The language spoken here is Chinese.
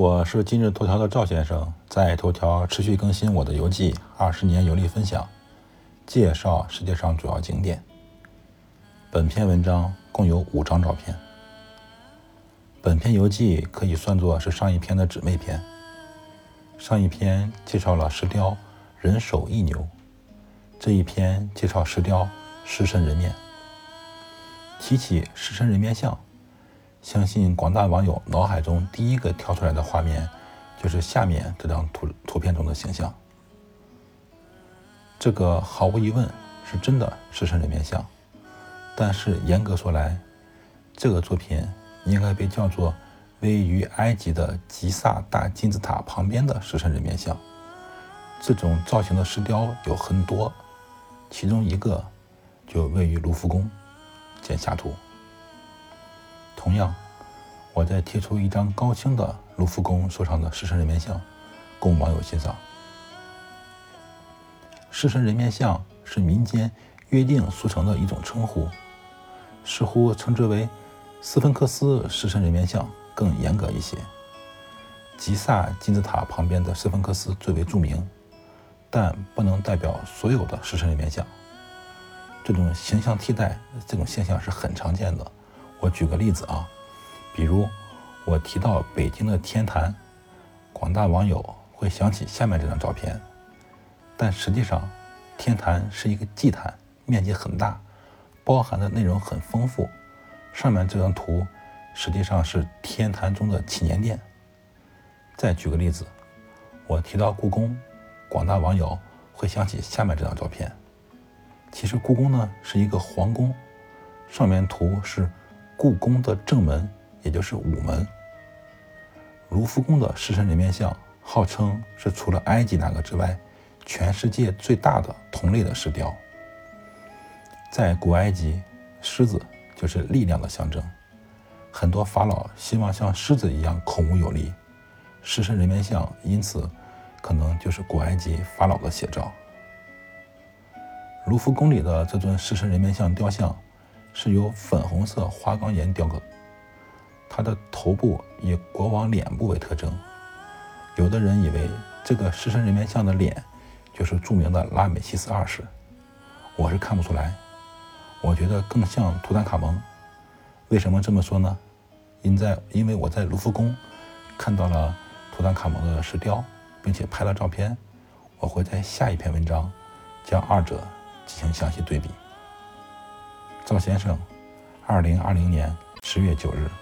我是今日头条的赵先生，在头条持续更新我的游记，二十年游历分享，介绍世界上主要景点。本篇文章共有五张照片。本篇游记可以算作是上一篇的姊妹篇。上一篇介绍了石雕人首异牛，这一篇介绍石雕狮身人面。提起狮身人面像。相信广大网友脑海中第一个跳出来的画面，就是下面这张图图片中的形象。这个毫无疑问是真的狮身人面像，但是严格说来，这个作品应该被叫做位于埃及的吉萨大金字塔旁边的狮身人面像。这种造型的石雕有很多，其中一个就位于卢浮宫，见下图。同样，我再贴出一张高清的卢浮宫收藏的狮身人面像，供网友欣赏。狮身人面像是民间约定俗成的一种称呼，似乎称之为斯芬克斯狮身人面像更严格一些。吉萨金字塔旁边的斯芬克斯最为著名，但不能代表所有的狮身人面像。这种形象替代这种现象是很常见的。我举个例子啊，比如我提到北京的天坛，广大网友会想起下面这张照片，但实际上天坛是一个祭坛，面积很大，包含的内容很丰富。上面这张图实际上是天坛中的祈年殿。再举个例子，我提到故宫，广大网友会想起下面这张照片。其实故宫呢是一个皇宫，上面图是。故宫的正门，也就是午门。卢浮宫的狮身人面像，号称是除了埃及那个之外，全世界最大的同类的石雕。在古埃及，狮子就是力量的象征，很多法老希望像狮子一样孔武有力，狮身人面像因此可能就是古埃及法老的写照。卢浮宫里的这尊狮身人面像雕像。是由粉红色花岗岩雕刻，它的头部以国王脸部为特征。有的人以为这个狮身人面像的脸就是著名的拉美西斯二世，我是看不出来，我觉得更像图坦卡蒙。为什么这么说呢？因在因为我在卢浮宫看到了图坦卡蒙的石雕，并且拍了照片，我会在下一篇文章将二者进行详细对比。赵先生，二零二零年十月九日。